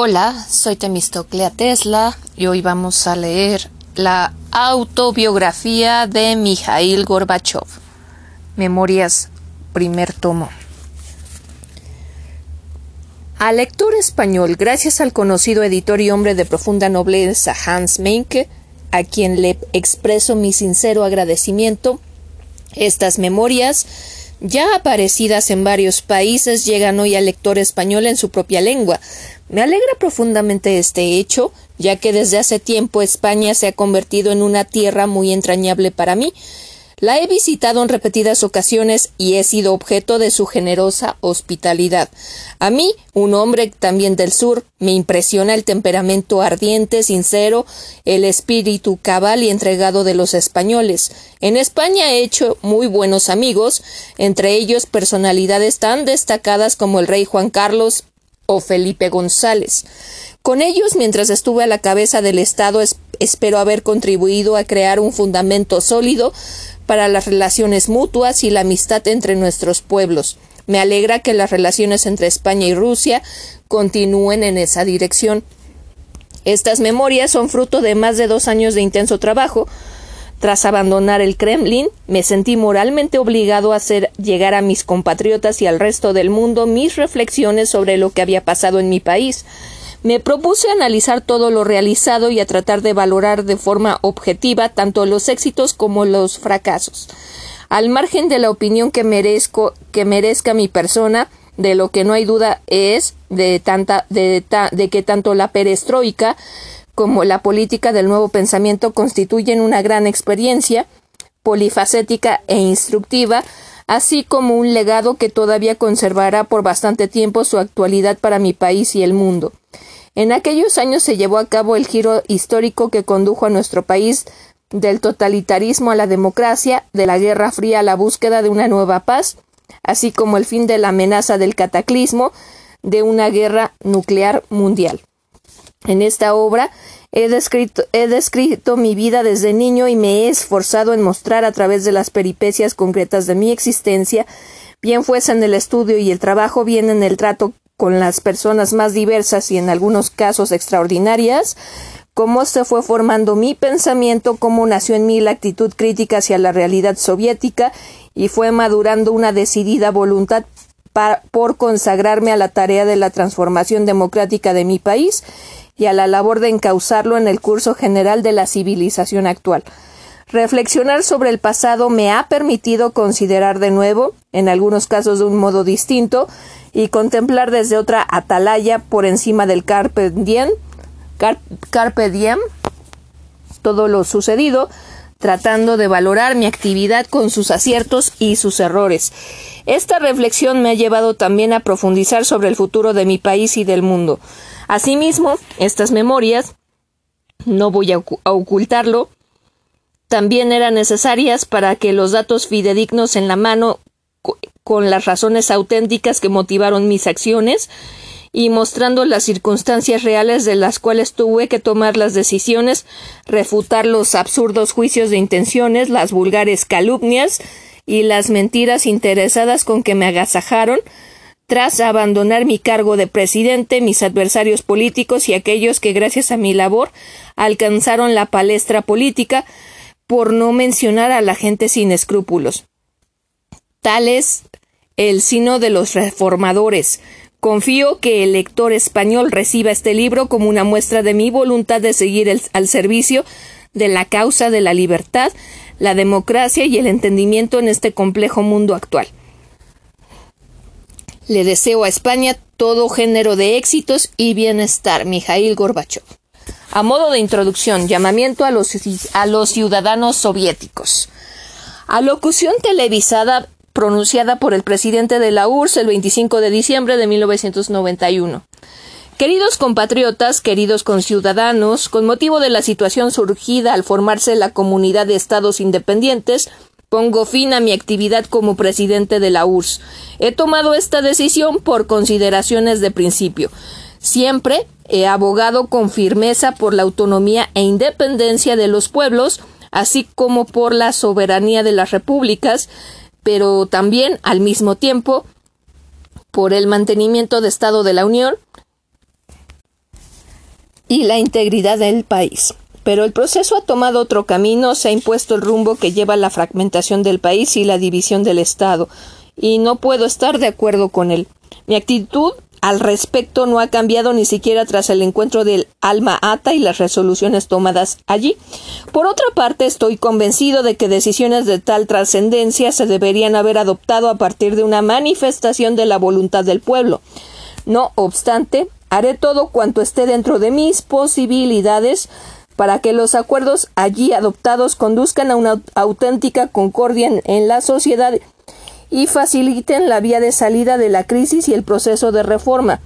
Hola, soy Temistoclea Tesla y hoy vamos a leer la autobiografía de Mikhail Gorbachev. Memorias, primer tomo. Al lector español, gracias al conocido editor y hombre de profunda nobleza Hans Menke, a quien le expreso mi sincero agradecimiento, estas memorias ya aparecidas en varios países, llegan hoy al lector español en su propia lengua. Me alegra profundamente este hecho, ya que desde hace tiempo España se ha convertido en una tierra muy entrañable para mí, la he visitado en repetidas ocasiones y he sido objeto de su generosa hospitalidad. A mí, un hombre también del sur, me impresiona el temperamento ardiente, sincero, el espíritu cabal y entregado de los españoles. En España he hecho muy buenos amigos, entre ellos personalidades tan destacadas como el rey Juan Carlos o Felipe González. Con ellos, mientras estuve a la cabeza del Estado, espero haber contribuido a crear un fundamento sólido para las relaciones mutuas y la amistad entre nuestros pueblos. Me alegra que las relaciones entre España y Rusia continúen en esa dirección. Estas memorias son fruto de más de dos años de intenso trabajo. Tras abandonar el Kremlin, me sentí moralmente obligado a hacer llegar a mis compatriotas y al resto del mundo mis reflexiones sobre lo que había pasado en mi país. Me propuse analizar todo lo realizado y a tratar de valorar de forma objetiva tanto los éxitos como los fracasos. Al margen de la opinión que merezco, que merezca mi persona, de lo que no hay duda es de tanta, de, de que tanto la perestroika como la política del nuevo pensamiento constituyen una gran experiencia polifacética e instructiva, así como un legado que todavía conservará por bastante tiempo su actualidad para mi país y el mundo. En aquellos años se llevó a cabo el giro histórico que condujo a nuestro país del totalitarismo a la democracia, de la Guerra Fría a la búsqueda de una nueva paz, así como el fin de la amenaza del cataclismo de una guerra nuclear mundial. En esta obra he descrito, he descrito, mi vida desde niño y me he esforzado en mostrar a través de las peripecias concretas de mi existencia, bien fuese en el estudio y el trabajo, bien en el trato con las personas más diversas y en algunos casos extraordinarias, cómo se fue formando mi pensamiento, cómo nació en mí la actitud crítica hacia la realidad soviética y fue madurando una decidida voluntad por consagrarme a la tarea de la transformación democrática de mi país y a la labor de encauzarlo en el curso general de la civilización actual. Reflexionar sobre el pasado me ha permitido considerar de nuevo, en algunos casos de un modo distinto, y contemplar desde otra atalaya por encima del carpe diem, carpe diem todo lo sucedido, tratando de valorar mi actividad con sus aciertos y sus errores. Esta reflexión me ha llevado también a profundizar sobre el futuro de mi país y del mundo. Asimismo, estas memorias, no voy a ocultarlo, también eran necesarias para que los datos fidedignos en la mano con las razones auténticas que motivaron mis acciones y mostrando las circunstancias reales de las cuales tuve que tomar las decisiones, refutar los absurdos juicios de intenciones, las vulgares calumnias y las mentiras interesadas con que me agasajaron, tras abandonar mi cargo de presidente, mis adversarios políticos y aquellos que gracias a mi labor alcanzaron la palestra política, por no mencionar a la gente sin escrúpulos. Tal es el sino de los reformadores. Confío que el lector español reciba este libro como una muestra de mi voluntad de seguir al servicio de la causa de la libertad, la democracia y el entendimiento en este complejo mundo actual. Le deseo a España todo género de éxitos y bienestar. Mijail Gorbachev. A modo de introducción, llamamiento a los, a los ciudadanos soviéticos. Alocución televisada pronunciada por el presidente de la URSS el 25 de diciembre de 1991. Queridos compatriotas, queridos conciudadanos, con motivo de la situación surgida al formarse la comunidad de estados independientes, pongo fin a mi actividad como presidente de la URSS. He tomado esta decisión por consideraciones de principio. Siempre he abogado con firmeza por la autonomía e independencia de los pueblos, así como por la soberanía de las repúblicas, pero también al mismo tiempo por el mantenimiento de Estado de la Unión y la integridad del país. Pero el proceso ha tomado otro camino, se ha impuesto el rumbo que lleva a la fragmentación del país y la división del Estado, y no puedo estar de acuerdo con él. Mi actitud al respecto no ha cambiado ni siquiera tras el encuentro del Alma Ata y las resoluciones tomadas allí. Por otra parte, estoy convencido de que decisiones de tal trascendencia se deberían haber adoptado a partir de una manifestación de la voluntad del pueblo. No obstante, haré todo cuanto esté dentro de mis posibilidades para que los acuerdos allí adoptados conduzcan a una auténtica concordia en, la sociedad y faciliten la vía de salida de la crisis y el proceso de reforma.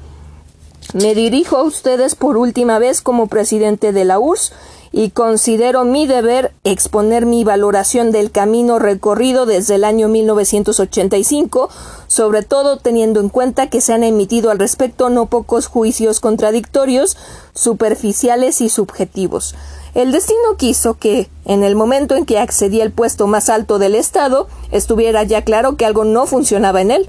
Me dirijo a ustedes por última vez como presidente de la URSS y considero mi deber exponer mi valoración del camino recorrido desde el año 1985, sobre todo teniendo en cuenta que se han emitido al respecto no pocos juicios contradictorios, superficiales y subjetivos. El destino quiso que, en el momento en que accedí al puesto más alto del Estado, estuviera ya claro que algo no funcionaba en él.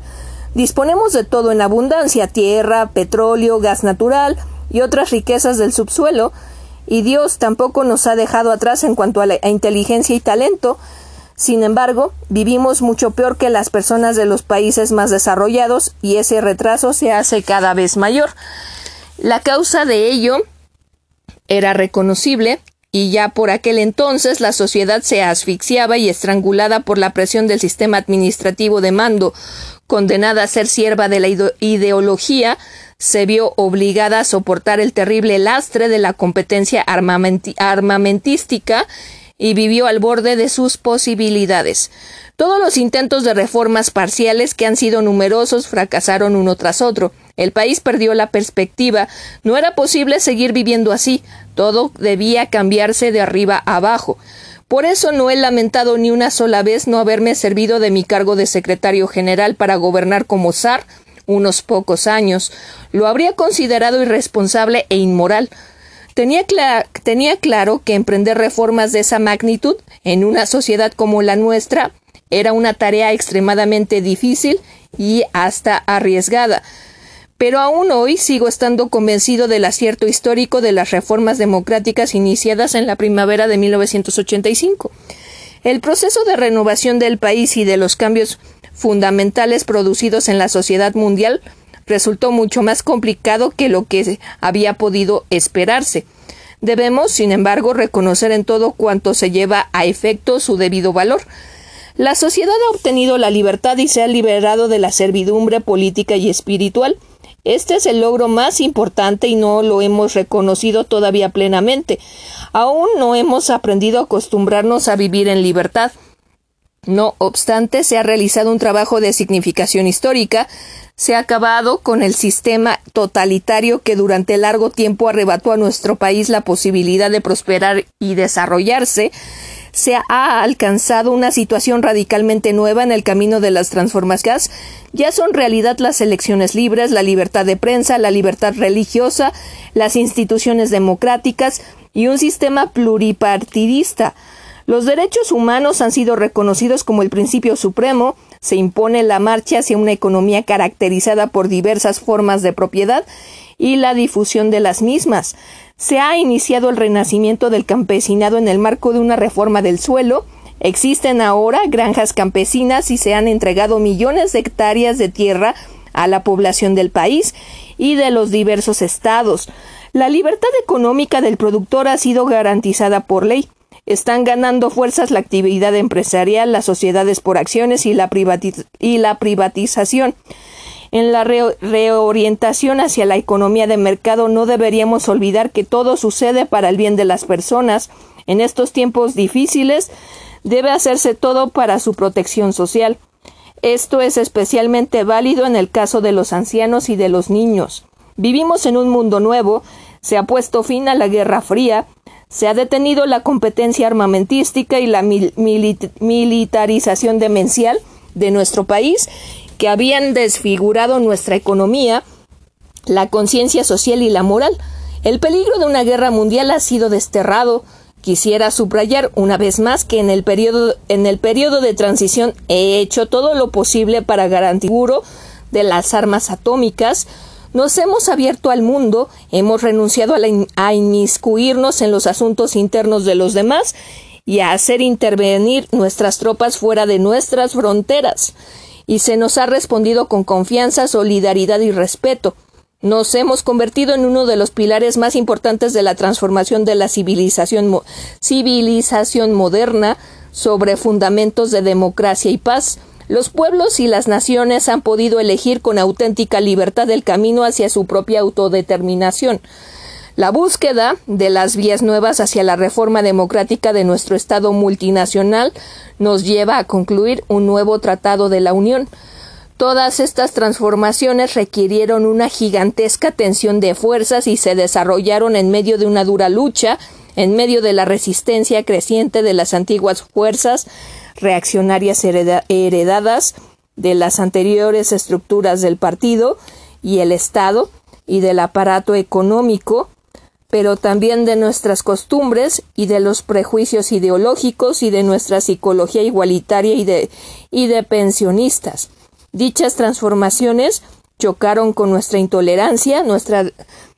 Disponemos de todo en abundancia tierra, petróleo, gas natural y otras riquezas del subsuelo, y Dios tampoco nos ha dejado atrás en cuanto a, la, inteligencia y talento. Sin embargo, vivimos mucho peor que las personas de los países más desarrollados y ese retraso se hace cada vez mayor. La causa de ello era reconocible y ya por aquel entonces la sociedad se asfixiaba y estrangulada por la presión del sistema administrativo de mando, condenada a ser sierva de la ideología, se vio obligada a soportar el terrible lastre de la competencia armamentística y vivió al borde de sus posibilidades. Todos los intentos de reformas parciales, que han sido numerosos, fracasaron uno tras otro. El país perdió la perspectiva. No era posible seguir viviendo así. Todo debía cambiarse de arriba abajo. Por eso no he lamentado ni una sola vez no haberme servido de mi cargo de secretario general para gobernar como zar unos pocos años, lo habría considerado irresponsable e inmoral. Tenía, tenía claro que emprender reformas de esa magnitud en una sociedad como la nuestra era una tarea extremadamente difícil y hasta arriesgada. Pero aún hoy sigo estando convencido del acierto histórico de las reformas democráticas iniciadas en la primavera de 1985. El proceso de renovación del país y de los cambios fundamentales producidos en la sociedad mundial resultó mucho más complicado que lo que había podido esperarse. Debemos, sin embargo, reconocer en todo cuanto se lleva a efecto su debido valor. La sociedad ha obtenido la libertad y se ha liberado de la servidumbre política y espiritual. Este es el logro más importante y no lo hemos reconocido todavía plenamente. Aún no hemos aprendido a acostumbrarnos a vivir en libertad. No obstante, se ha realizado un trabajo de significación histórica, se ha acabado con el sistema totalitario que durante largo tiempo arrebató a nuestro país la posibilidad de prosperar y desarrollarse, se ha alcanzado una situación radicalmente nueva en el camino de las transformaciones. Ya son realidad las elecciones libres, la libertad de prensa, la libertad religiosa, las instituciones democráticas y un sistema pluripartidista. Los derechos humanos han sido reconocidos como el principio supremo, se impone la marcha hacia una economía caracterizada por diversas formas de propiedad y la difusión de las mismas. Se ha iniciado el renacimiento del campesinado en el marco de una reforma del suelo, existen ahora granjas campesinas y se han entregado millones de hectáreas de tierra a la población del país y de los diversos estados. La libertad económica del productor ha sido garantizada por ley. Están ganando fuerzas la actividad empresarial, las sociedades por acciones y la, privatización. En la reorientación hacia la economía de mercado no deberíamos olvidar que todo sucede para el bien de las personas. En estos tiempos difíciles debe hacerse todo para su protección social. Esto es especialmente válido en el caso de los ancianos y de los niños. Vivimos en un mundo nuevo, se ha puesto fin a la Guerra Fría, se ha detenido la competencia armamentística y la militarización demencial de nuestro país que habían desfigurado nuestra economía, la conciencia social y la moral. El peligro de una guerra mundial ha sido desterrado. Quisiera subrayar una vez más que en el periodo, en el periodo de transición he hecho todo lo posible para garantizar de las armas atómicas, Nos hemos abierto al mundo, hemos renunciado a, inmiscuirnos en los asuntos internos de los demás y a hacer intervenir nuestras tropas fuera de nuestras fronteras. Y se nos ha respondido con confianza, solidaridad y respeto. Nos hemos convertido en uno de los pilares más importantes de la transformación de la civilización, civilización moderna sobre fundamentos de democracia y paz. Los pueblos y las naciones han podido elegir con auténtica libertad el camino hacia su propia autodeterminación. La búsqueda de las vías nuevas hacia la reforma democrática de nuestro Estado multinacional nos lleva a concluir un nuevo Tratado de la Unión. Todas estas transformaciones requirieron una gigantesca tensión de fuerzas y se desarrollaron en medio de una dura lucha, en medio de la resistencia creciente de las antiguas fuerzas reaccionarias heredadas de las anteriores estructuras del partido y el Estado y del aparato económico, pero también de nuestras costumbres y de los prejuicios ideológicos y de nuestra psicología igualitaria y de, y de pensionistas. Dichas transformaciones chocaron con nuestra intolerancia, nuestra,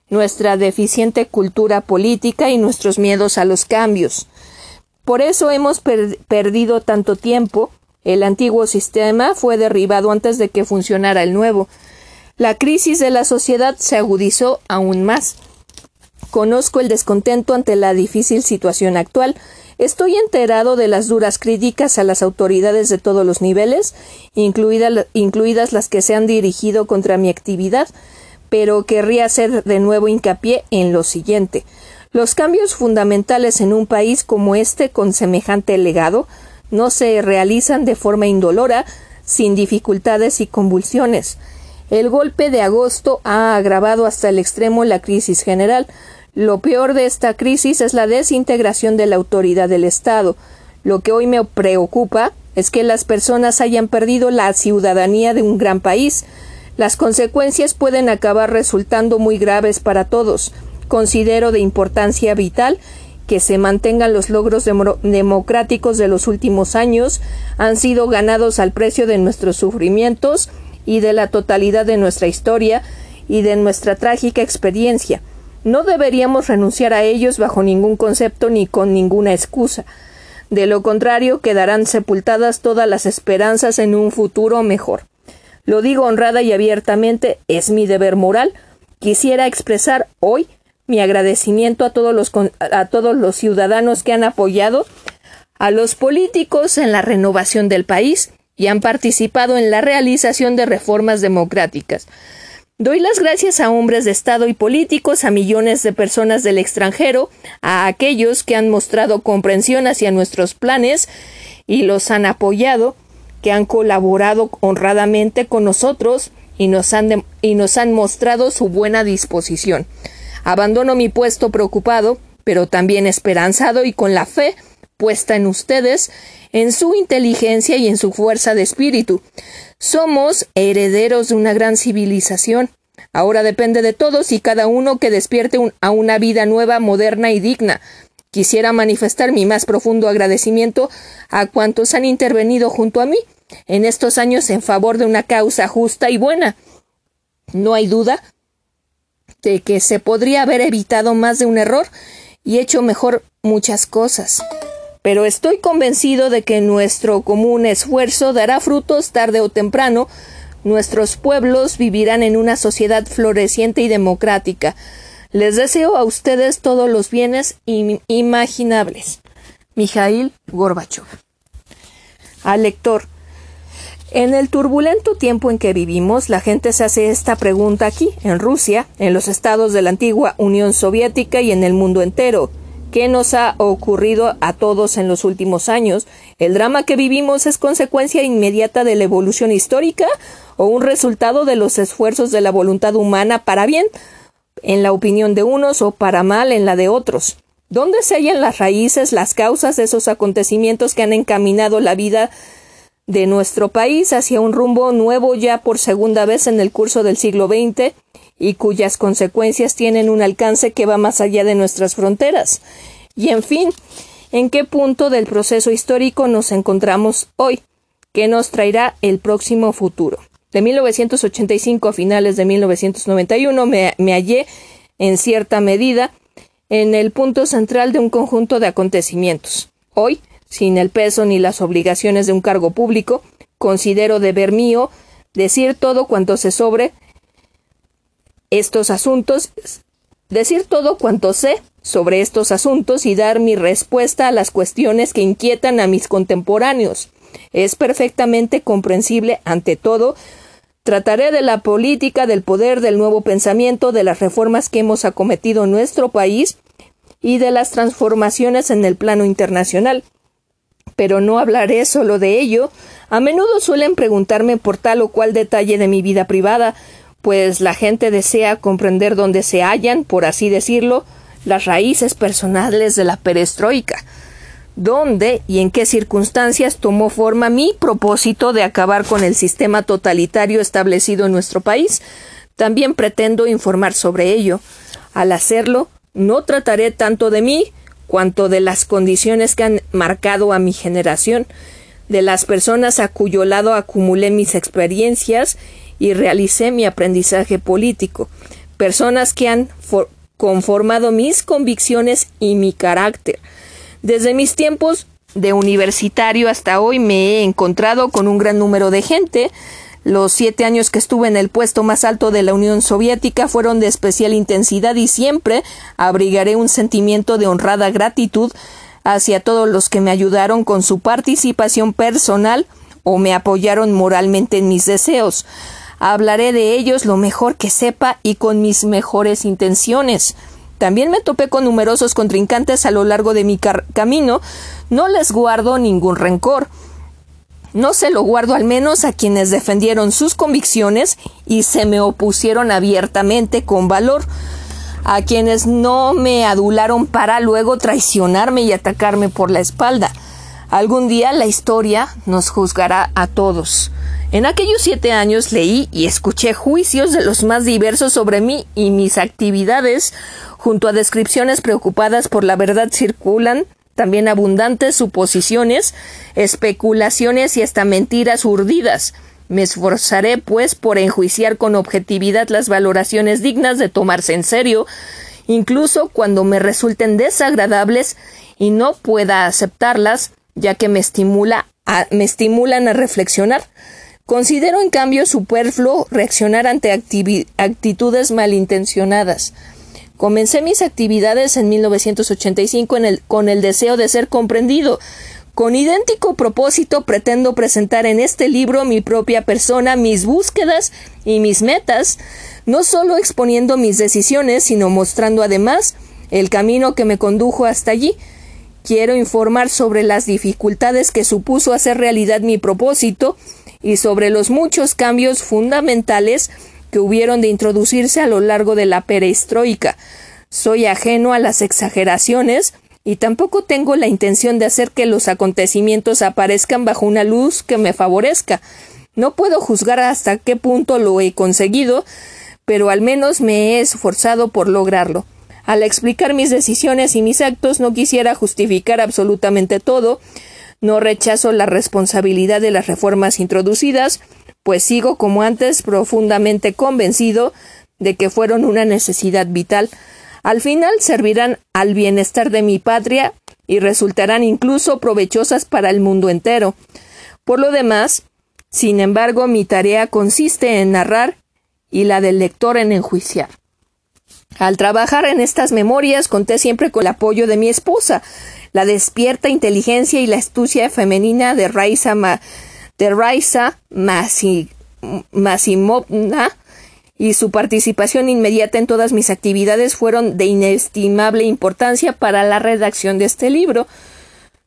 nuestra deficiente cultura política y nuestros miedos a los cambios. Por eso hemos perdido tanto tiempo. El antiguo sistema fue derribado antes de que funcionara el nuevo. La crisis de la sociedad se agudizó aún más. Conozco el descontento ante la difícil situación actual, Estoy enterado de las duras críticas a las autoridades de todos los niveles, incluidas las que se han dirigido contra mi actividad, pero querría hacer de nuevo hincapié en lo siguiente. Los cambios fundamentales en un país como este con semejante legado no se realizan de forma indolora, sin dificultades y convulsiones. El golpe de agosto ha agravado hasta el extremo la crisis general, lo peor de esta crisis es la desintegración de la autoridad del Estado. Lo que hoy me preocupa es que las personas hayan perdido la ciudadanía de un gran país. Las consecuencias pueden acabar resultando muy graves para todos. Considero de importancia vital que se mantengan los logros democráticos de los últimos años, han sido ganados al precio de nuestros sufrimientos y de la totalidad de nuestra historia y de nuestra trágica experiencia. No deberíamos renunciar a ellos bajo ningún concepto ni con ninguna excusa. De lo contrario, quedarán sepultadas todas las esperanzas en un futuro mejor. Lo digo honrada y abiertamente, es mi deber moral. Quisiera expresar hoy mi agradecimiento a todos los, a todos los ciudadanos que han apoyado a los políticos en la renovación del país y han participado en la realización de reformas democráticas. Doy las gracias a hombres de Estado y políticos, a millones de personas del extranjero, a aquellos que han mostrado comprensión hacia nuestros planes y los han apoyado, que han colaborado honradamente con nosotros y nos han, y nos han mostrado su buena disposición. Abandono mi puesto preocupado, pero también esperanzado y con la fe puesta en ustedes, en su inteligencia y en su fuerza de espíritu. Somos herederos de una gran civilización. Ahora depende de todos y cada uno que despierte a una vida nueva, moderna y digna. Quisiera manifestar mi más profundo agradecimiento a cuantos han intervenido junto a mí en estos años en favor de una causa justa y buena. No hay duda de que se podría haber evitado más de un error y hecho mejor muchas cosas pero estoy convencido de que nuestro común esfuerzo dará frutos tarde o temprano. Nuestros pueblos vivirán en una sociedad floreciente y democrática. Les deseo a ustedes todos los bienes imaginables. Mijail Gorbachev. Al lector. En el turbulento tiempo en que vivimos, la gente se hace esta pregunta aquí, en Rusia, en los estados de la antigua Unión Soviética y en el mundo entero. ¿Qué nos ha ocurrido a todos en los últimos años? ¿El drama que vivimos es consecuencia inmediata de la evolución histórica o un resultado de los esfuerzos de la voluntad humana para bien, en la opinión de unos, o para mal en la de otros? ¿Dónde se hallan las raíces, las causas de esos acontecimientos que han encaminado la vida de nuestro país hacia un rumbo nuevo ya por segunda vez en el curso del siglo XX y cuyas consecuencias tienen un alcance que va más allá de nuestras fronteras. Y en fin, ¿en qué punto del proceso histórico nos encontramos hoy? ¿Qué nos traerá el próximo futuro? De 1985 a finales de 1991 me, me hallé, en cierta medida, en el punto central de un conjunto de acontecimientos. Hoy, sin el peso ni las obligaciones de un cargo público, considero deber mío decir todo cuanto se sobre estos asuntos, decir todo cuanto sé sobre estos asuntos y dar mi respuesta a las cuestiones que inquietan a mis contemporáneos. Es perfectamente comprensible, ante todo, trataré de la política, del poder, del nuevo pensamiento, de las reformas que hemos acometido en nuestro país y de las transformaciones en el plano internacional. Pero no hablaré solo de ello. A menudo suelen preguntarme por tal o cual detalle de mi vida privada, pues la gente desea comprender dónde se hallan, por así decirlo, las raíces personales de la perestroika, dónde y en qué circunstancias tomó forma mi propósito de acabar con el sistema totalitario establecido en nuestro país. También pretendo informar sobre ello. Al hacerlo, no trataré tanto de mí cuanto de las condiciones que han marcado a mi generación, de las personas a cuyo lado acumulé mis experiencias y realicé mi aprendizaje político, personas que han conformado mis convicciones y mi carácter. Desde mis tiempos de universitario hasta hoy me he encontrado con un gran número de gente. Los siete años que estuve en el puesto más alto de la Unión Soviética fueron de especial intensidad y siempre abrigaré un sentimiento de honrada gratitud hacia todos los que me ayudaron con su participación personal o me apoyaron moralmente en mis deseos. Hablaré de ellos lo mejor que sepa y con mis mejores intenciones. También me topé con numerosos contrincantes a lo largo de mi camino. No les guardo ningún rencor. No se lo guardo al menos a quienes defendieron sus convicciones y se me opusieron abiertamente con valor, a quienes no me adularon para luego traicionarme y atacarme por la espalda. Algún día la historia nos juzgará a todos. En aquellos siete años leí y escuché juicios de los más diversos sobre mí y mis actividades, junto a descripciones preocupadas por la verdad circulan también abundantes suposiciones, especulaciones y hasta mentiras urdidas. Me esforzaré, pues, por enjuiciar con objetividad las valoraciones dignas de tomarse en serio, incluso cuando me resulten desagradables y no pueda aceptarlas, ya que me estimula me estimulan a reflexionar. Considero en cambio superfluo reaccionar ante actitudes malintencionadas. Comencé mis actividades en 1985 en el, con el deseo de ser comprendido. Con idéntico propósito pretendo presentar en este libro mi propia persona, mis búsquedas y mis metas, no solo exponiendo mis decisiones, sino mostrando además el camino que me condujo hasta allí. Quiero informar sobre las dificultades que supuso hacer realidad mi propósito y sobre los muchos cambios fundamentales que hubieron de introducirse a lo largo de la perestroika. Soy ajeno a las exageraciones y tampoco tengo la intención de hacer que los acontecimientos aparezcan bajo una luz que me favorezca. No puedo juzgar hasta qué punto lo he conseguido, pero al menos me he esforzado por lograrlo. Al explicar mis decisiones y mis actos no quisiera justificar absolutamente todo, no rechazo la responsabilidad de las reformas introducidas, pues sigo como antes profundamente convencido de que fueron una necesidad vital. Al final servirán al bienestar de mi patria y resultarán incluso provechosas para el mundo entero. Por lo demás, sin embargo, mi tarea consiste en narrar y la del lector en enjuiciar. Al trabajar en estas memorias conté siempre con el apoyo de mi esposa, la despierta inteligencia y la astucia femenina de Raisa, de Raisa Masimovna y su participación inmediata en todas mis actividades fueron de inestimable importancia para la redacción de este libro.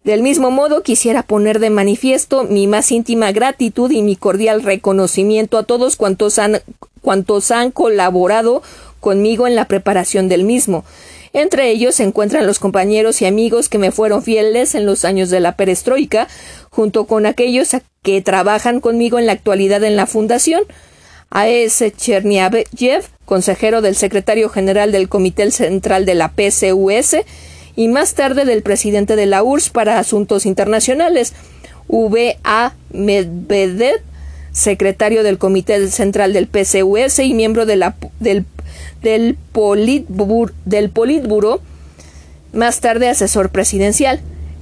Del mismo modo, quisiera poner de manifiesto mi más íntima gratitud y mi cordial reconocimiento a todos cuantos han, cuantos han colaborado conmigo en la preparación del mismo. Entre ellos se encuentran los compañeros y amigos que me fueron fieles en los años de la perestroika, junto con aquellos que trabajan conmigo en la actualidad en la fundación. A S. Cherniayev, consejero del secretario general del Comité Central de la PCUS y más tarde del presidente de la URSS para Asuntos Internacionales, V. A. Medvedev, secretario del Comité Central del PCUS y miembro de la, del, del, del Politburo, más tarde asesor presidencial.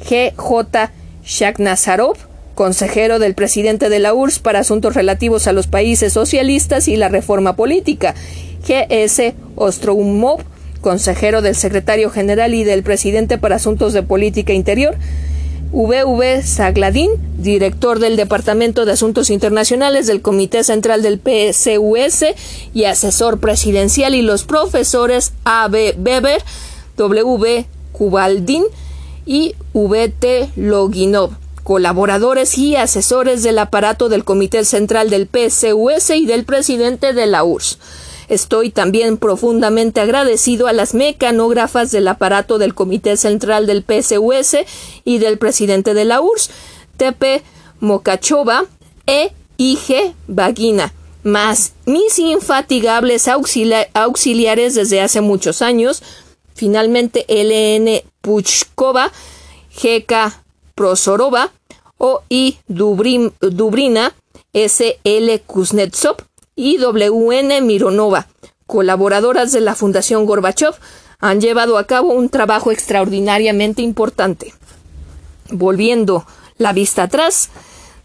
G.J. Shakhnazarov, consejero del presidente de la URSS para asuntos relativos a los países socialistas y la reforma política. G.S. Ostroumov, consejero del secretario general y del presidente para asuntos de política interior. V.V. Zagladín, director del Departamento de Asuntos Internacionales del Comité Central del PCUS y asesor presidencial, y los profesores A.B. Weber, W. Kubaldín y V.T. Loginov, colaboradores y asesores del aparato del Comité Central del PCUS y del presidente de la URSS. Estoy también profundamente agradecido a las mecanógrafas del aparato del Comité Central del PSUS y del presidente de la URSS, Tepe Mokachova e IG Vagina, más mis infatigables auxiliares desde hace muchos años, finalmente LN Puchkova, GK Prosorova, OI Dubrina, SL Kuznetsov, y WN Mironova, colaboradoras de la Fundación Gorbachev, han llevado a cabo un trabajo extraordinariamente importante. Volviendo la vista atrás,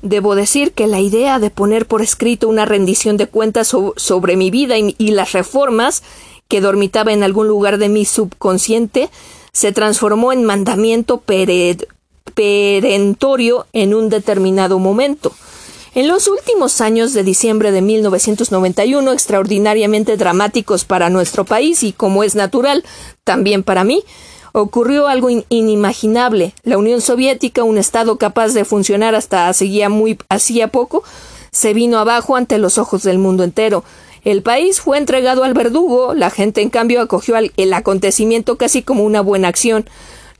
debo decir que la idea de poner por escrito una rendición de cuentas sobre mi vida y, las reformas que dormitaba en algún lugar de mi subconsciente se transformó en mandamiento perentorio en un determinado momento. En los últimos años de diciembre de 1991, extraordinariamente dramáticos para nuestro país y, como es natural, también para mí, ocurrió algo inimaginable. La Unión Soviética, un Estado capaz de funcionar hasta hacía muy hacía poco, se vino abajo ante los ojos del mundo entero. El país fue entregado al verdugo, la gente en cambio acogió el acontecimiento casi como una buena acción.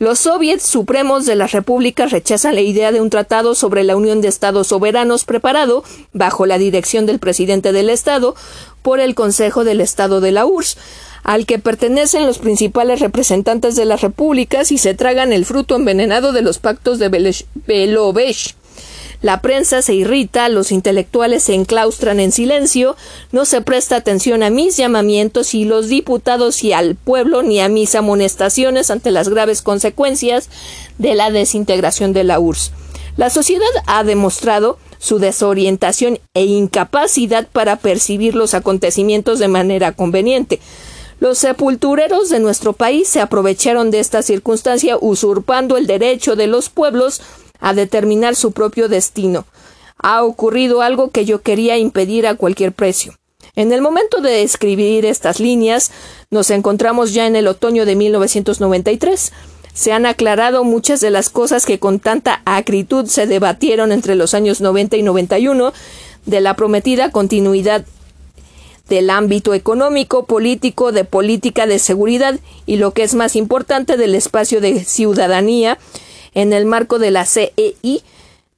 Los soviets supremos de las repúblicas rechazan la idea de un tratado sobre la unión de estados soberanos preparado, bajo la dirección del presidente del Estado, por el Consejo del Estado de la URSS, al que pertenecen los principales representantes de las repúblicas y se tragan el fruto envenenado de los pactos de Belovesh. La prensa se irrita, los intelectuales se enclaustran en silencio, no se presta atención a mis llamamientos y los diputados y al pueblo ni a mis amonestaciones ante las graves consecuencias de la desintegración de la URSS. La sociedad ha demostrado su desorientación e incapacidad para percibir los acontecimientos de manera conveniente. Los sepultureros de nuestro país se aprovecharon de esta circunstancia usurpando el derecho de los pueblos a determinar su propio destino. Ha ocurrido algo que yo quería impedir a cualquier precio. En el momento de escribir estas líneas, nos encontramos ya en el otoño de 1993. Se han aclarado muchas de las cosas que con tanta acritud se debatieron entre los años 90 y 91 de la prometida continuidad del ámbito económico, político, de política de seguridad y lo que es más importante del espacio de ciudadanía en el marco de la CEI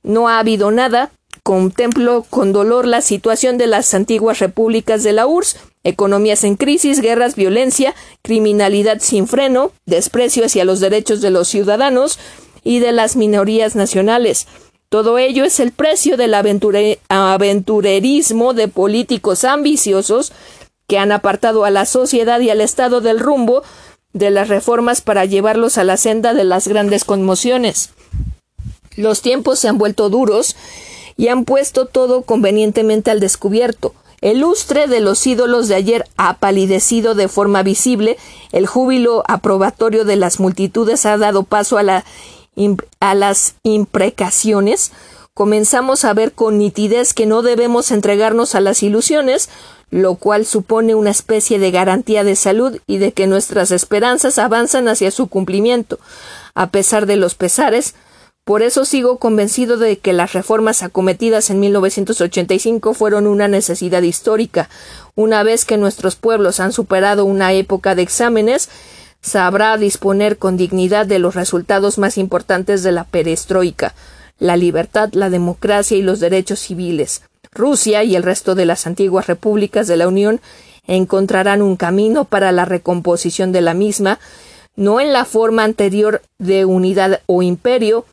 no ha habido nada. Contemplo con dolor la situación de las antiguas repúblicas de la URSS, economías en crisis, guerras, violencia, criminalidad sin freno, desprecio hacia los derechos de los ciudadanos y de las minorías nacionales. Todo ello es el precio del aventurerismo de políticos ambiciosos que han apartado a la sociedad y al Estado del rumbo de las reformas para llevarlos a la senda de las grandes conmociones. Los tiempos se han vuelto duros y han puesto todo convenientemente al descubierto. El lustre de los ídolos de ayer ha palidecido de forma visible, el júbilo aprobatorio de las multitudes ha dado paso a, la, a las imprecaciones, comenzamos a ver con nitidez que no debemos entregarnos a las ilusiones, lo cual supone una especie de garantía de salud y de que nuestras esperanzas avanzan hacia su cumplimiento, a pesar de los pesares. Por eso sigo convencido de que las reformas acometidas en 1985 fueron una necesidad histórica. Una vez que nuestros pueblos han superado una época de exámenes, sabrá disponer con dignidad de los resultados más importantes de la perestroika, la libertad, la democracia y los derechos civiles. Rusia y el resto de las antiguas repúblicas de la Unión encontrarán un camino para la recomposición de la misma, no en la forma anterior de unidad o imperio,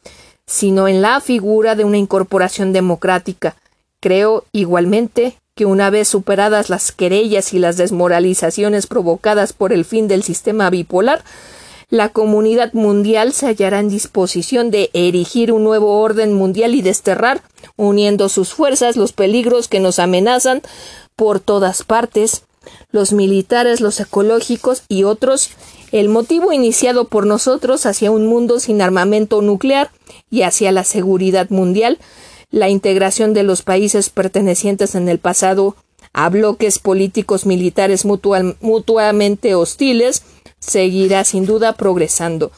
sino en la figura de una incorporación democrática, Creo igualmente que una vez superadas las querellas y las desmoralizaciones provocadas por el fin del sistema bipolar, la comunidad mundial se hallará en disposición de erigir un nuevo orden mundial y desterrar, uniendo sus fuerzas, los peligros que nos amenazan por todas partes, los militares, los ecológicos y otros, el motivo iniciado por nosotros hacia un mundo sin armamento nuclear y hacia la seguridad mundial, la integración de los países pertenecientes en el pasado a bloques políticos militares mutuamente hostiles, seguirá sin duda progresando.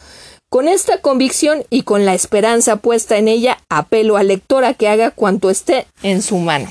Con esta convicción y con la esperanza puesta en ella, apelo al lector a que haga cuanto esté en su mano.